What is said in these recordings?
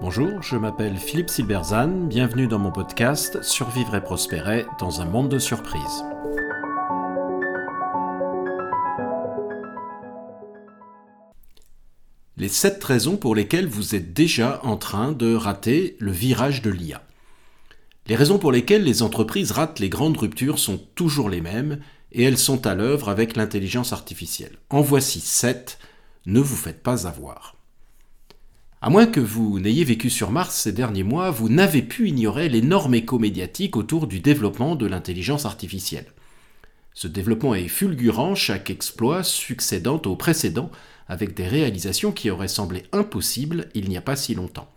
Bonjour, je m'appelle Philippe Silberzan, bienvenue dans mon podcast Survivre et prospérer dans un monde de surprises. Les 7 raisons pour lesquelles vous êtes déjà en train de rater le virage de l'IA. Les raisons pour lesquelles les entreprises ratent les grandes ruptures sont toujours les mêmes et elles sont à l'œuvre avec l'intelligence artificielle. En voici 7, ne vous faites pas avoir. À moins que vous n'ayez vécu sur Mars ces derniers mois, vous n'avez pu ignorer l'énorme écho médiatique autour du développement de l'intelligence artificielle. Ce développement est fulgurant, chaque exploit succédant au précédent, avec des réalisations qui auraient semblé impossibles il n'y a pas si longtemps.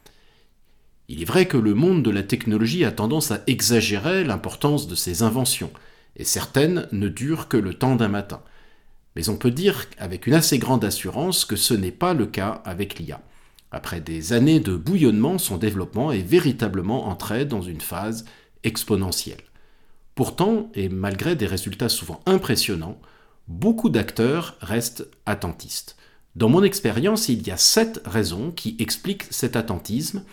Il est vrai que le monde de la technologie a tendance à exagérer l'importance de ses inventions, et certaines ne durent que le temps d'un matin. Mais on peut dire avec une assez grande assurance que ce n'est pas le cas avec l'IA. Après des années de bouillonnement, son développement est véritablement entré dans une phase exponentielle. Pourtant, et malgré des résultats souvent impressionnants, beaucoup d'acteurs restent attentistes. Dans mon expérience, il y a sept raisons qui expliquent cet attentisme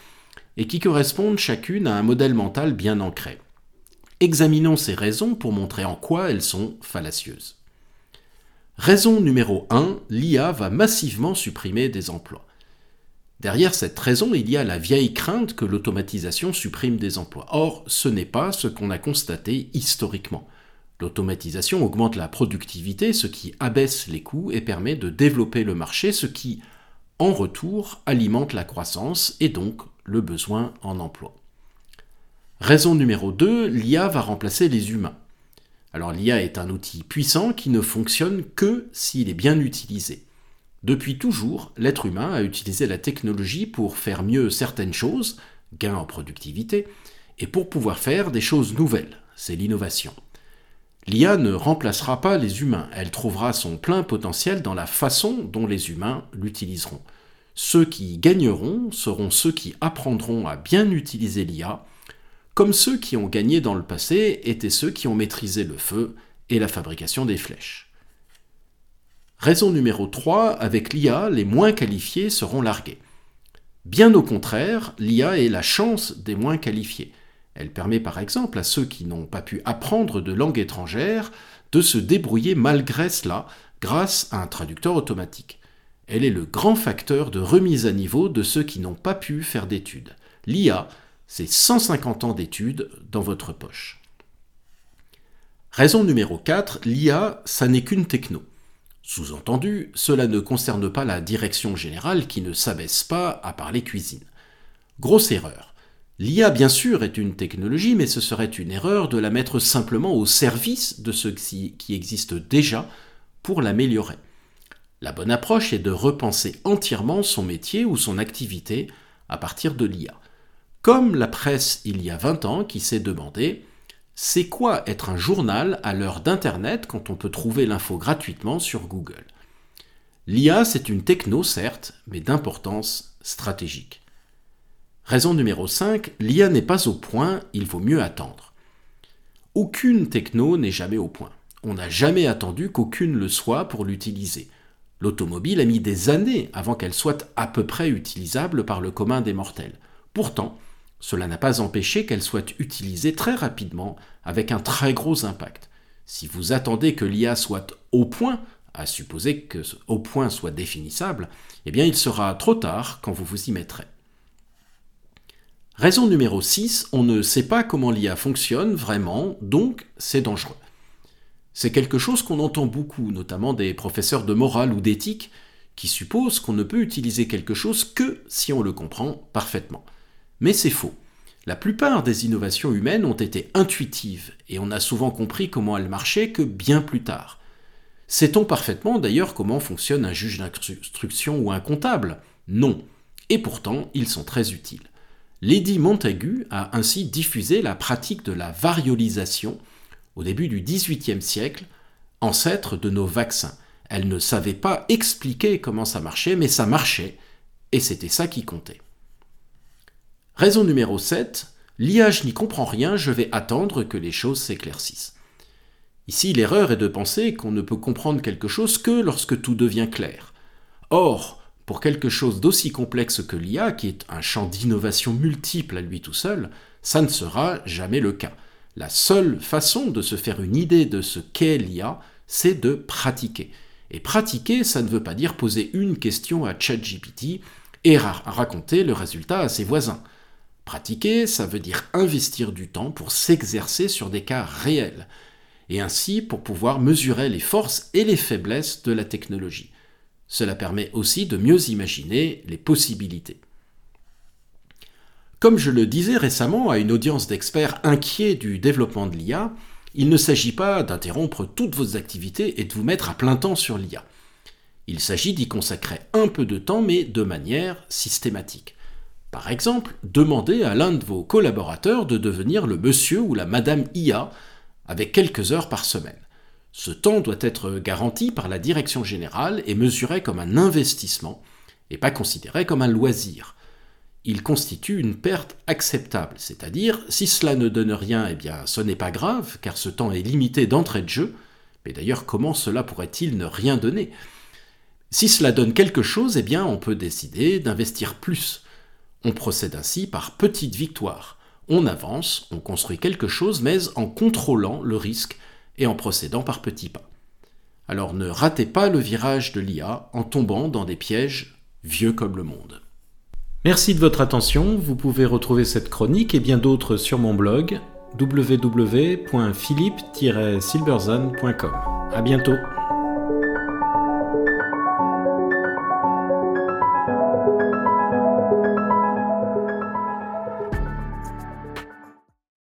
et qui correspondent chacune à un modèle mental bien ancré. Examinons ces raisons pour montrer en quoi elles sont fallacieuses. Raison numéro 1, l'IA va massivement supprimer des emplois. Derrière cette raison, il y a la vieille crainte que l'automatisation supprime des emplois. Or, ce n'est pas ce qu'on a constaté historiquement. L'automatisation augmente la productivité, ce qui abaisse les coûts et permet de développer le marché, ce qui, en retour, alimente la croissance et donc le besoin en emploi. Raison numéro 2, l'IA va remplacer les humains. Alors l'IA est un outil puissant qui ne fonctionne que s'il est bien utilisé. Depuis toujours, l'être humain a utilisé la technologie pour faire mieux certaines choses, gain en productivité, et pour pouvoir faire des choses nouvelles, c'est l'innovation. L'IA ne remplacera pas les humains, elle trouvera son plein potentiel dans la façon dont les humains l'utiliseront. Ceux qui gagneront seront ceux qui apprendront à bien utiliser l'IA, comme ceux qui ont gagné dans le passé étaient ceux qui ont maîtrisé le feu et la fabrication des flèches. Raison numéro 3, avec l'IA, les moins qualifiés seront largués. Bien au contraire, l'IA est la chance des moins qualifiés. Elle permet par exemple à ceux qui n'ont pas pu apprendre de langue étrangère de se débrouiller malgré cela grâce à un traducteur automatique. Elle est le grand facteur de remise à niveau de ceux qui n'ont pas pu faire d'études. L'IA, c'est 150 ans d'études dans votre poche. Raison numéro 4, l'IA, ça n'est qu'une techno. Sous-entendu, cela ne concerne pas la direction générale qui ne s'abaisse pas à parler cuisine. Grosse erreur. L'IA, bien sûr, est une technologie, mais ce serait une erreur de la mettre simplement au service de ce qui existe déjà pour l'améliorer. La bonne approche est de repenser entièrement son métier ou son activité à partir de l'IA. Comme la presse il y a 20 ans qui s'est demandé c'est quoi être un journal à l'heure d'Internet quand on peut trouver l'info gratuitement sur Google? L'IA, c'est une techno, certes, mais d'importance stratégique. Raison numéro 5, l'IA n'est pas au point, il vaut mieux attendre. Aucune techno n'est jamais au point. On n'a jamais attendu qu'aucune le soit pour l'utiliser. L'automobile a mis des années avant qu'elle soit à peu près utilisable par le commun des mortels. Pourtant, cela n'a pas empêché qu'elle soit utilisée très rapidement avec un très gros impact. Si vous attendez que l'IA soit au point, à supposer que au point soit définissable, eh bien il sera trop tard quand vous vous y mettrez. Raison numéro 6, on ne sait pas comment l'IA fonctionne vraiment, donc c'est dangereux. C'est quelque chose qu'on entend beaucoup, notamment des professeurs de morale ou d'éthique, qui supposent qu'on ne peut utiliser quelque chose que si on le comprend parfaitement. Mais c'est faux. La plupart des innovations humaines ont été intuitives, et on a souvent compris comment elles marchaient que bien plus tard. Sait-on parfaitement d'ailleurs comment fonctionne un juge d'instruction ou un comptable? Non. Et pourtant, ils sont très utiles. Lady Montagu a ainsi diffusé la pratique de la variolisation au début du XVIIIe siècle, ancêtre de nos vaccins. Elle ne savait pas expliquer comment ça marchait, mais ça marchait, et c'était ça qui comptait. Raison numéro 7, l'IA n'y comprend rien, je vais attendre que les choses s'éclaircissent. Ici, l'erreur est de penser qu'on ne peut comprendre quelque chose que lorsque tout devient clair. Or, pour quelque chose d'aussi complexe que l'IA, qui est un champ d'innovation multiple à lui tout seul, ça ne sera jamais le cas. La seule façon de se faire une idée de ce qu'est l'IA, c'est de pratiquer. Et pratiquer, ça ne veut pas dire poser une question à ChatGPT et raconter le résultat à ses voisins. Pratiquer, ça veut dire investir du temps pour s'exercer sur des cas réels, et ainsi pour pouvoir mesurer les forces et les faiblesses de la technologie. Cela permet aussi de mieux imaginer les possibilités. Comme je le disais récemment à une audience d'experts inquiets du développement de l'IA, il ne s'agit pas d'interrompre toutes vos activités et de vous mettre à plein temps sur l'IA. Il s'agit d'y consacrer un peu de temps, mais de manière systématique. Par exemple, demandez à l'un de vos collaborateurs de devenir le monsieur ou la madame IA avec quelques heures par semaine. Ce temps doit être garanti par la direction générale et mesuré comme un investissement et pas considéré comme un loisir. Il constitue une perte acceptable, c'est-à-dire si cela ne donne rien, eh bien ce n'est pas grave, car ce temps est limité d'entrée de jeu. Mais d'ailleurs, comment cela pourrait-il ne rien donner? Si cela donne quelque chose, eh bien on peut décider d'investir plus. On procède ainsi par petites victoires. On avance, on construit quelque chose, mais en contrôlant le risque et en procédant par petits pas. Alors ne ratez pas le virage de l'IA en tombant dans des pièges vieux comme le monde. Merci de votre attention, vous pouvez retrouver cette chronique et bien d'autres sur mon blog www.philippe-silberzan.com. À bientôt.